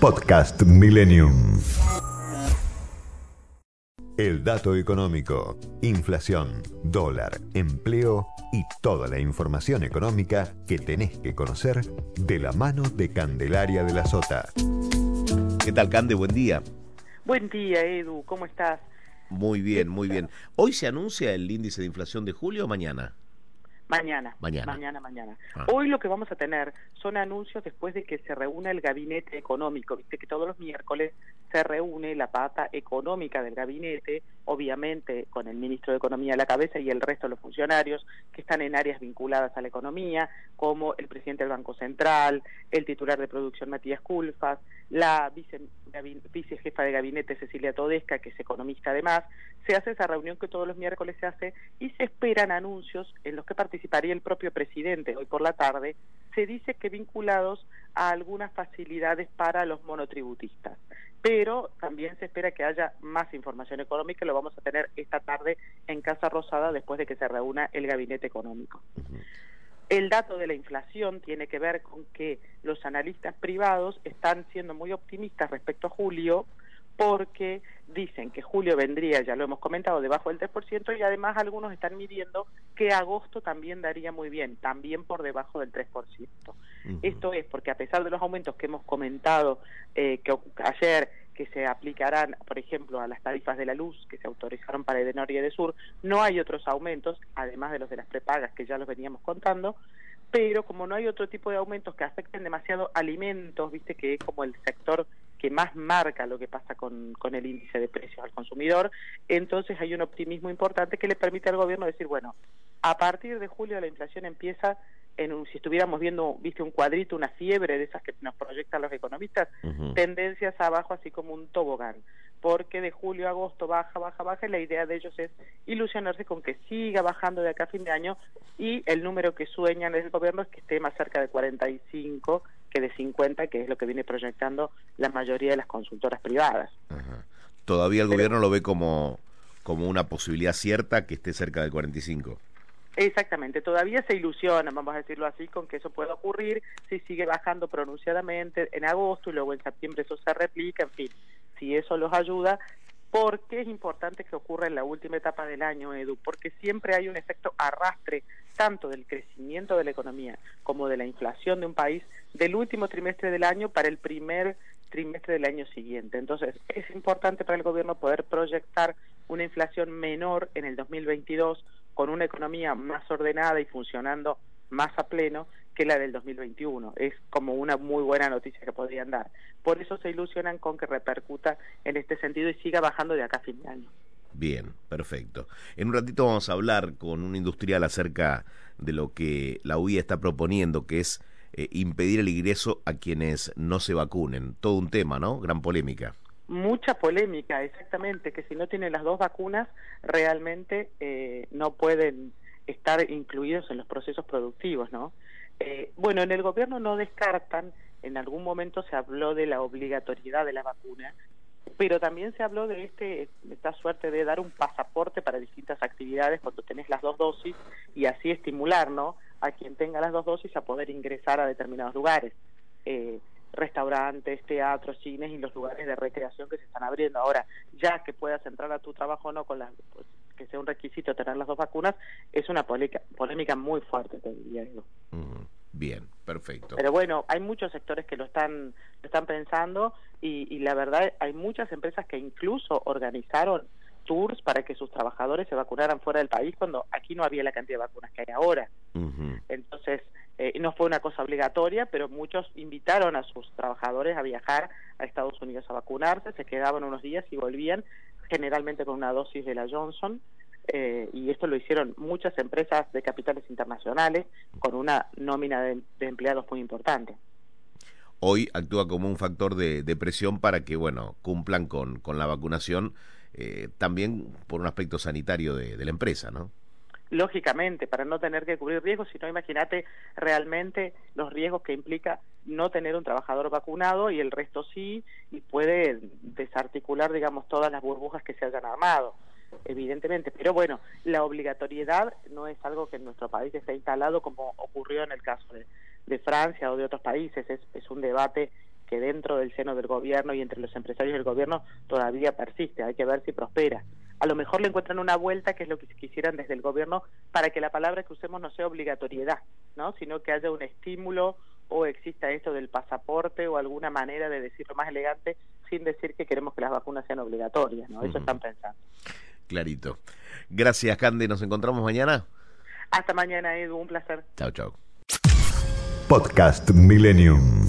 Podcast Millennium. El dato económico, inflación, dólar, empleo y toda la información económica que tenés que conocer de la mano de Candelaria de la Sota. ¿Qué tal, Cande? Buen día. Buen día, Edu. ¿Cómo estás? Muy bien, muy bien. ¿Hoy se anuncia el índice de inflación de julio o mañana? Mañana. Mañana. Mañana, mañana. Ah. Hoy lo que vamos a tener son anuncios después de que se reúna el gabinete económico. Viste que todos los miércoles se reúne la pata económica del gabinete, obviamente con el ministro de Economía a la cabeza y el resto de los funcionarios que están en áreas vinculadas a la economía, como el presidente del Banco Central, el titular de producción Matías Culfas, la vicejefa de gabinete Cecilia Todesca, que es economista además. Se hace esa reunión que todos los miércoles se hace y se esperan anuncios en los que participaría el propio presidente hoy por la tarde. Se dice que vinculados a algunas facilidades para los monotributistas. Pero también se espera que haya más información económica, lo vamos a tener esta tarde en Casa Rosada después de que se reúna el gabinete económico. El dato de la inflación tiene que ver con que los analistas privados están siendo muy optimistas respecto a julio porque dicen que julio vendría, ya lo hemos comentado, debajo del 3% y además algunos están midiendo que agosto también daría muy bien, también por debajo del 3%. Esto es porque a pesar de los aumentos que hemos comentado eh, que ayer que se aplicarán, por ejemplo, a las tarifas de la luz que se autorizaron para Edenor y Edesur, no hay otros aumentos, además de los de las prepagas que ya los veníamos contando, pero como no hay otro tipo de aumentos que afecten demasiado alimentos, viste que es como el sector que más marca lo que pasa con, con el índice de precios al consumidor, entonces hay un optimismo importante que le permite al gobierno decir, bueno, a partir de julio la inflación empieza en un, si estuviéramos viendo, viste, un cuadrito, una fiebre de esas que nos proyectan los economistas, tendencias abajo, así como un tobogán, porque de julio a agosto baja, baja, baja, y la idea de ellos es ilusionarse con que siga bajando de acá a fin de año, y el número que sueñan desde el gobierno es que esté más cerca de 45 que de 50, que es lo que viene proyectando la mayoría de las consultoras privadas. Ajá. Todavía el Pero- gobierno lo ve como, como una posibilidad cierta que esté cerca del 45. Exactamente, todavía se ilusionan, vamos a decirlo así, con que eso pueda ocurrir si sigue bajando pronunciadamente en agosto y luego en septiembre eso se replica, en fin, si eso los ayuda, ¿por qué es importante que ocurra en la última etapa del año, Edu? Porque siempre hay un efecto arrastre tanto del crecimiento de la economía como de la inflación de un país del último trimestre del año para el primer trimestre del año siguiente. Entonces, es importante para el gobierno poder proyectar una inflación menor en el 2022 con una economía más ordenada y funcionando más a pleno que la del 2021. Es como una muy buena noticia que podrían dar. Por eso se ilusionan con que repercuta en este sentido y siga bajando de acá a fin de año. Bien, perfecto. En un ratito vamos a hablar con un industrial acerca de lo que la UIA está proponiendo, que es eh, impedir el ingreso a quienes no se vacunen. Todo un tema, ¿no? Gran polémica. Mucha polémica, exactamente, que si no tienen las dos vacunas realmente eh, no pueden estar incluidos en los procesos productivos, ¿no? Eh, bueno, en el gobierno no descartan, en algún momento se habló de la obligatoriedad de la vacuna, pero también se habló de este esta suerte de dar un pasaporte para distintas actividades cuando tenés las dos dosis y así estimular, ¿no? A quien tenga las dos dosis a poder ingresar a determinados lugares. Eh, restaurantes, teatros, cines y los lugares de recreación que se están abriendo. Ahora, ya que puedas entrar a tu trabajo no con las, pues, que sea un requisito tener las dos vacunas, es una polémica, polémica muy fuerte, te diría yo. Ujú. Bien, perfecto. Pero bueno, hay muchos sectores que lo están, lo están pensando y, y la verdad hay muchas empresas que incluso organizaron tours para que sus trabajadores se vacunaran fuera del país cuando aquí no había la cantidad de vacunas que hay ahora. Entonces, eh, no fue una cosa obligatoria, pero muchos invitaron a sus trabajadores a viajar a Estados Unidos a vacunarse, se quedaban unos días y volvían, generalmente con una dosis de la Johnson, eh, y esto lo hicieron muchas empresas de capitales internacionales con una nómina de, de empleados muy importante. Hoy actúa como un factor de, de presión para que, bueno, cumplan con, con la vacunación, eh, también por un aspecto sanitario de, de la empresa, ¿no? lógicamente, para no tener que cubrir riesgos, sino imagínate realmente los riesgos que implica no tener un trabajador vacunado y el resto sí, y puede desarticular, digamos, todas las burbujas que se hayan armado, evidentemente. Pero bueno, la obligatoriedad no es algo que en nuestro país esté instalado como ocurrió en el caso de, de Francia o de otros países, es, es un debate que dentro del seno del gobierno y entre los empresarios del gobierno todavía persiste, hay que ver si prospera. A lo mejor le encuentran una vuelta, que es lo que quisieran desde el gobierno, para que la palabra que usemos no sea obligatoriedad, ¿no? sino que haya un estímulo o exista esto del pasaporte o alguna manera de decirlo más elegante sin decir que queremos que las vacunas sean obligatorias, ¿no? Eso están pensando. Clarito. Gracias, Cande. ¿Nos encontramos mañana? Hasta mañana, Edu. Un placer. Chao, chao. Podcast Millennium.